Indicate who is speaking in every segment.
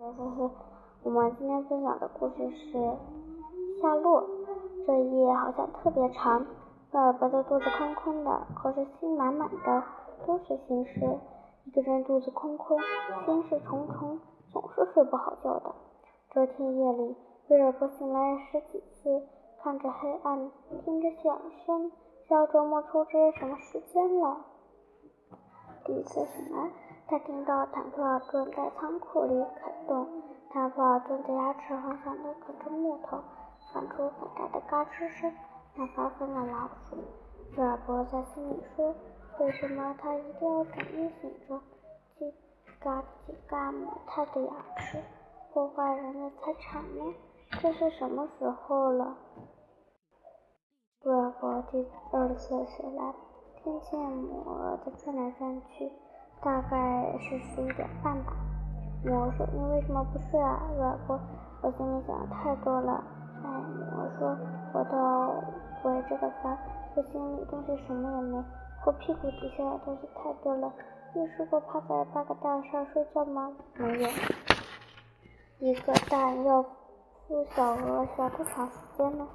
Speaker 1: 呵呵呵，我们今天分享的故事是夏洛。这一夜好像特别长，威尔伯的肚子空空的，可是心满满的，都是心事。一个人肚子空空，心事重重，总是睡不好觉的。这天夜里，威尔伯醒来十几次，看着黑暗，听着响声，要琢磨出这是什么时间了。第一次醒来。他听到坦克尔顿在仓库里啃动，坦克尔顿的牙齿狠狠地啃着木头，发出很大的嘎吱声，那发疯了老鼠。威尔伯在心里说：“为什么他一定要整夜醒着，叽嘎叽嘎磨他的牙齿，破坏人的财产呢？这是什么时候了？”威尔伯第二次醒来，听见母鹅在转来转去。大概是十一点半吧。我说：“你为什么不睡啊，威尔伯？”我心里想的太多了。哎，我说：“我倒不为这个烦，我心里东西什么也没，我屁股底下的东西太多了。你试过趴在八个蛋上睡觉吗？没有。一个蛋要孵小鹅需要多长时间呢？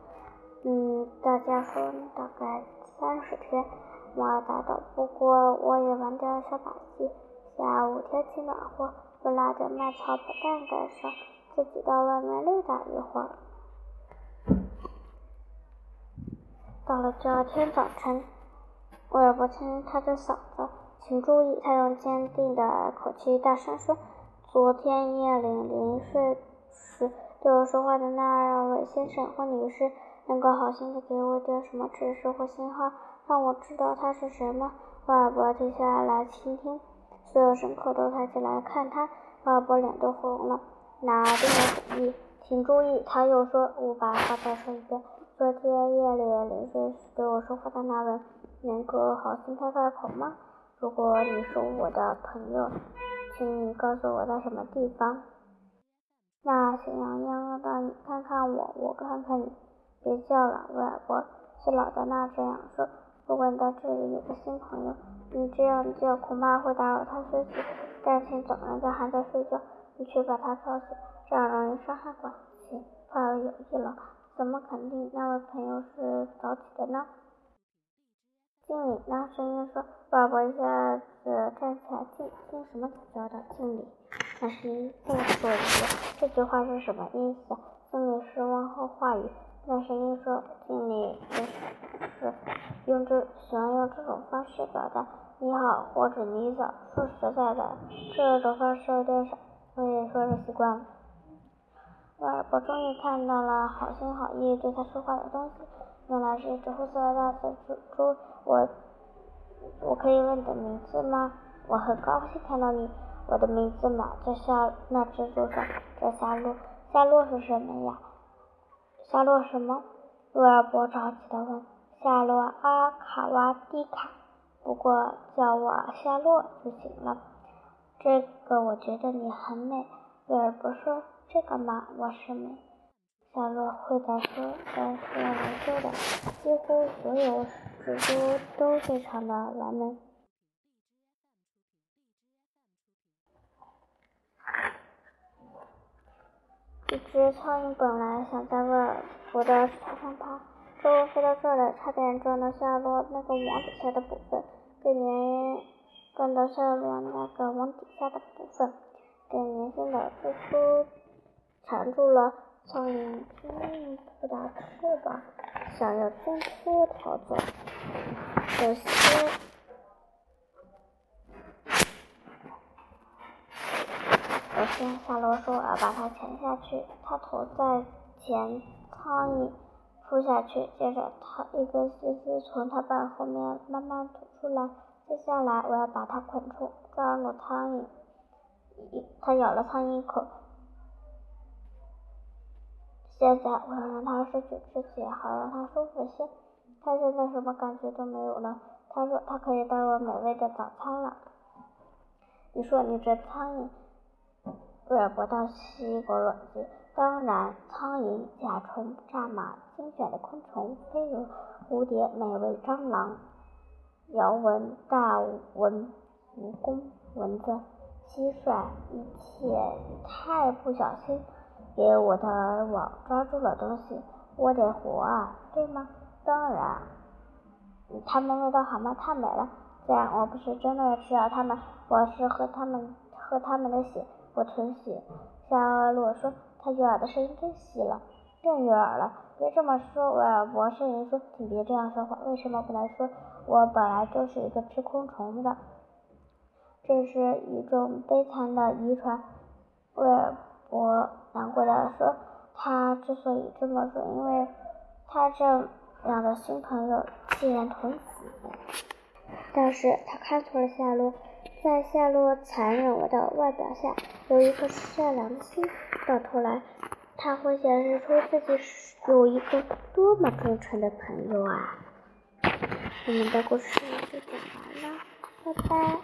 Speaker 1: 嗯，大家说大概三十天。我答道：“不过我也玩点小把戏。下午天气暖和，我拉着麦草把蛋盖上，自己到外面溜达一会儿。到了第二天早晨，威尔伯清他的嗓子，请注意，他用坚定的口气大声说：‘昨天夜里临睡时对我说话的那位先生或女士，能够好心的给我点什么指示或信号？’”让我知道他是谁吗？威尔伯停下来倾听，所有乘客都抬起来看他。威尔伯脸都红了，拿定了主意。请注意，他又说：“我把话再说一遍。昨天夜里临睡时对我说话的那位，能够好心开开口吗？如果你是我的朋友，请你告诉我在什么地方。那喜羊羊的，你看看我，我看看你。别叫了，威尔伯。是老的那这样说。”如果你到这里有个新朋友，你这样叫恐怕会打扰他休息。但请总人家还在睡觉，你却把他吵醒，这样容易伤害关系，坏了有意了。怎么肯定那位朋友是早起的呢？敬礼那？声音说。威尔伯一下子站起来，敬敬什么早教的敬礼？那声音再说一遍，这句话是什么意思？敬礼是问候话语。那声音说：“敬礼就是用这喜欢用这种方式表达你好或者你早。说实在的，这种方式有点少，我也说是习惯了。”威尔伯终于看到了好心好意对他说话的东西，原来是一只灰色的大蜘蛛。我我可以问你的名字吗？我很高兴看到你。我的名字嘛，在夏那蜘蛛上，叫夏洛。夏洛是什么呀？夏洛什么？威尔伯着急地问。夏洛阿卡瓦蒂卡，不过叫我夏洛就行了。这个我觉得你很美。威尔伯说：“这个嘛，我是美。”夏洛回答说：“但是能说的，几乎所有蜘蛛都非常的完美。”一只苍蝇本来想在威尔伯的头上爬，结果飞到这儿来，差点撞到夏洛那个网底下的部分，被粘撞到夏洛那个网底下的部分，更年轻的蜘蛛缠住了苍蝇，拼命扑打翅膀，想要挣脱逃走，可惜。夏洛说：“我要把它潜下去。”他头在前，苍蝇扑下去，接着他一根细丝从他背后面慢慢吐出来。接下来我要把它捆住，抓住苍蝇。他咬了苍蝇一口。现在我要让他失去知觉，好让他舒服些。他现在什么感觉都没有了。他说：“他可以带我美味的早餐了。”你说你这苍蝇。威尔伯倒吸一口冷气。当然，苍蝇、甲虫、蚱蜢、精选的昆虫、飞蛾、蝴蝶、美味蟑螂、摇蚊、大蚊、蜈蚣、蚊子、蟋蟀，一切太不小心，给我的网抓住了东西，我得活啊，对吗？当然。它们味道好吗？太美了。虽然我不是真的吃了它们，我是喝它们喝它们的血，我吞血。夏洛说，他悦耳的声音更细了，更悦耳了。别这么说，威尔伯呻吟说，请别这样说话。为什么不能说，我本来就是一个吃昆虫的？这是一种悲惨的遗传。威尔伯难过的说，他之所以这么说，因为他这样的新朋友竟然捅死。但是他看错了夏洛，在夏洛残忍的外表下，有一颗善良的心。到头来，他会显示出自己有一个多么忠诚的朋友啊！我们的故事就讲完了，拜拜。